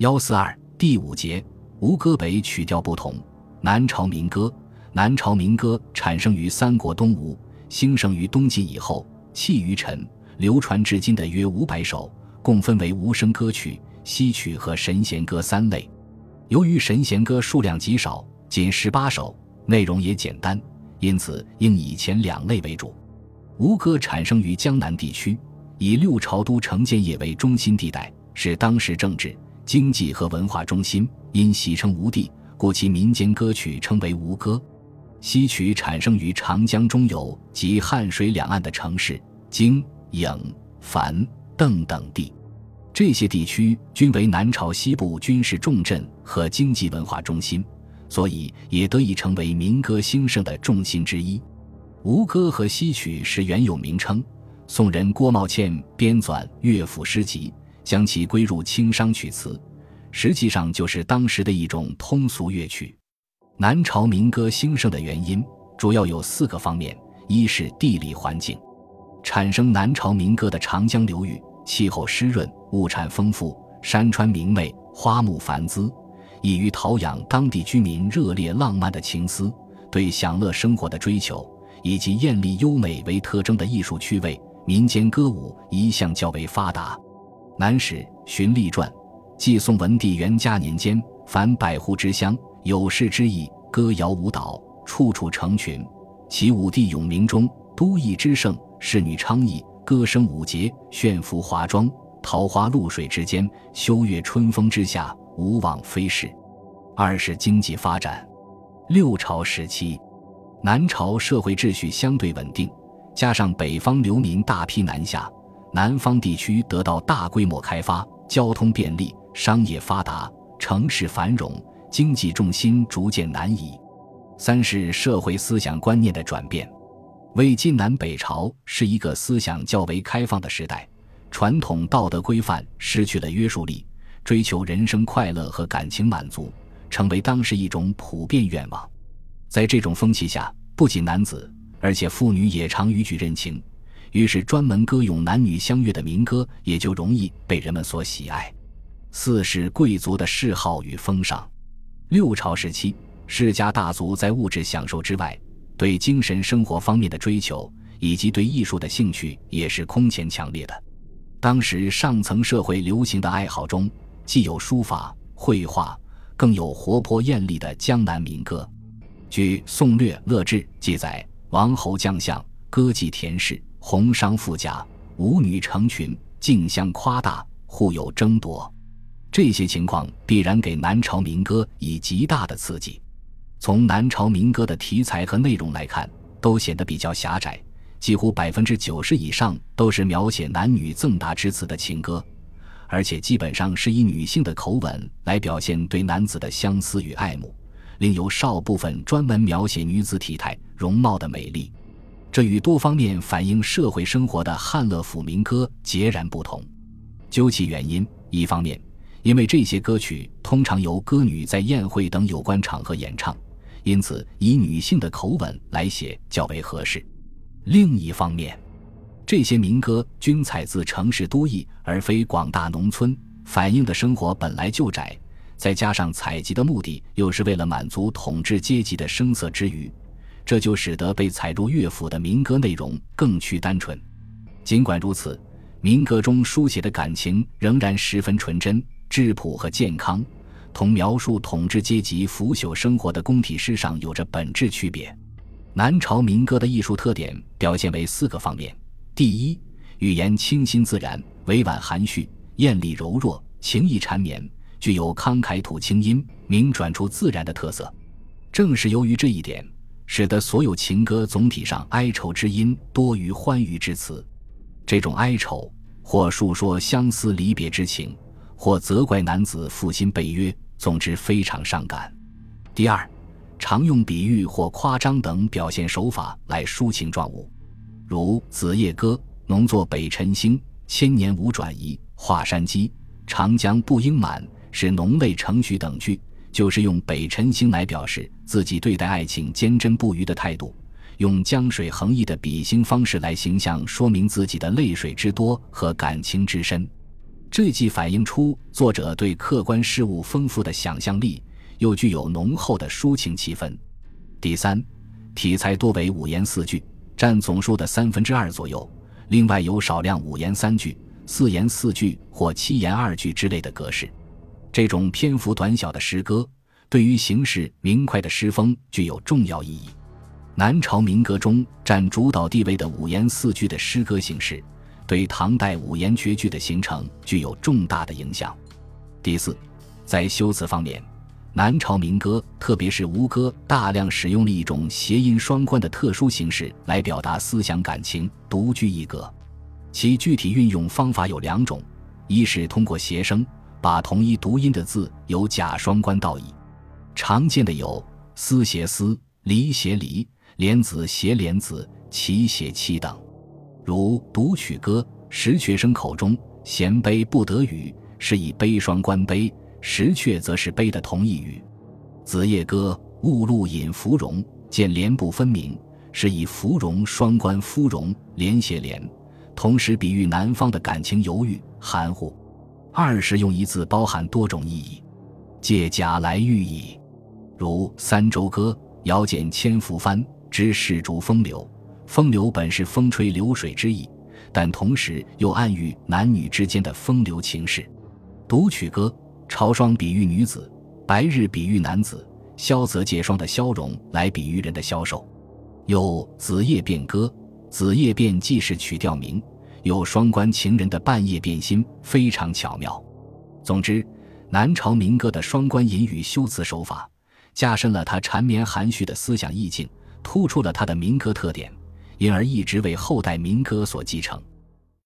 幺四二第五节，吴歌北曲调不同。南朝民歌，南朝民歌产生于三国东吴，兴盛于东晋以后，弃于陈，流传至今的约五百首，共分为无声歌曲、西曲和神弦歌三类。由于神弦歌数量极少，仅十八首，内容也简单，因此应以前两类为主。吴歌产生于江南地区，以六朝都城建业为中心地带，是当时政治、经济和文化中心。因喜称吴地，故其民间歌曲称为吴歌。西曲产生于长江中游及汉水两岸的城市京、颍、樊、邓等地，这些地区均为南朝西部军事重镇和经济文化中心，所以也得以成为民歌兴盛的重心之一。吴歌和西曲是原有名称，宋人郭茂倩编纂乐府诗集，将其归入清商曲词，实际上就是当时的一种通俗乐曲。南朝民歌兴盛的原因主要有四个方面：一是地理环境，产生南朝民歌的长江流域气候湿润，物产丰富，山川明媚，花木繁姿，易于陶养当地居民热烈浪漫的情思，对享乐生活的追求。以及艳丽优美为特征的艺术趣味，民间歌舞一向较为发达。南史《荀立传》记宋文帝元嘉年间，凡百户之乡，有事之意，歌谣舞蹈，处处成群。其武帝永明中，都邑之盛，侍女昌邑，歌声舞节，炫服华妆，桃花露水之间，秋月春风之下，无往非是。二是经济发展，六朝时期。南朝社会秩序相对稳定，加上北方流民大批南下，南方地区得到大规模开发，交通便利，商业发达，城市繁荣，经济重心逐渐南移。三是社会思想观念的转变。魏晋南北朝是一个思想较为开放的时代，传统道德规范失去了约束力，追求人生快乐和感情满足，成为当时一种普遍愿望。在这种风气下，不仅男子，而且妇女也常逾矩认情，于是专门歌咏男女相悦的民歌也就容易被人们所喜爱。四是贵族的嗜好与风尚。六朝时期，世家大族在物质享受之外，对精神生活方面的追求以及对艺术的兴趣也是空前强烈的。当时上层社会流行的爱好中，既有书法、绘画，更有活泼艳丽的江南民歌。据《宋略乐志》记载，王侯将相歌妓田氏，红裳富甲，舞女成群，竞相夸大，互有争夺。这些情况必然给南朝民歌以极大的刺激。从南朝民歌的题材和内容来看，都显得比较狭窄，几乎百分之九十以上都是描写男女赠答之词的情歌，而且基本上是以女性的口吻来表现对男子的相思与爱慕。另有少部分专门描写女子体态容貌的美丽，这与多方面反映社会生活的汉乐府民歌截然不同。究其原因，一方面，因为这些歌曲通常由歌女在宴会等有关场合演唱，因此以女性的口吻来写较为合适；另一方面，这些民歌均采自城市都邑，而非广大农村，反映的生活本来就窄。再加上采集的目的又是为了满足统治阶级的声色之余，这就使得被采入乐府的民歌内容更趋单纯。尽管如此，民歌中书写的感情仍然十分纯真、质朴和健康，同描述统治阶级腐朽生活的宫体诗上有着本质区别。南朝民歌的艺术特点表现为四个方面：第一，语言清新自然、委婉含蓄、艳丽柔弱、情意缠绵。具有慷慨吐清音、明转出自然的特色，正是由于这一点，使得所有情歌总体上哀愁之音多于欢愉之词。这种哀愁，或述说相思离别之情，或责怪男子负心背约，总之非常伤感。第二，常用比喻或夸张等表现手法来抒情状物，如《子夜歌》“农作北辰星，千年无转移”，“华山鸡，长江不应满”。是浓泪成曲等句，就是用北辰星来表示自己对待爱情坚贞不渝的态度，用江水横溢的比兴方式来形象说明自己的泪水之多和感情之深。这既反映出作者对客观事物丰富的想象力，又具有浓厚的抒情气氛。第三，题材多为五言四句，占总数的三分之二左右。另外有少量五言三句、四言四句或七言二句之类的格式。这种篇幅短小的诗歌，对于形式明快的诗风具有重要意义。南朝民歌中占主导地位的五言四句的诗歌形式。对唐代五言绝句的形成具有重大的影响。第四，在修辞方面，南朝民歌，特别是吴歌，大量使用了一种谐音双关的特殊形式来表达思想感情，独具一格。其具体运用方法有两种：一是通过谐声，把同一读音的字由假双关到乙。常见的有思写思、离写离、莲子写莲子、齐写齐等。如《读曲歌》，石阙声口中“衔悲不得语”，是以悲双关悲；石阙则是悲的同义语。《子夜歌》“雾露引芙蓉”，见莲不分明，是以芙蓉双关芙蓉，连写连，同时比喻南方的感情犹豫含糊。二是用一字包含多种意义，借假来喻意。如《三洲歌》“遥见千浮帆，知世逐风流”。风流本是风吹流水之意，但同时又暗喻男女之间的风流情事。读曲歌，朝霜比喻女子，白日比喻男子，萧则借霜的消融来比喻人的消瘦。有子夜变歌，子夜变既是曲调名，有双关情人的半夜变心，非常巧妙。总之，南朝民歌的双关隐语修辞手法，加深了他缠绵含蓄的思想意境，突出了他的民歌特点。因而一直为后代民歌所继承。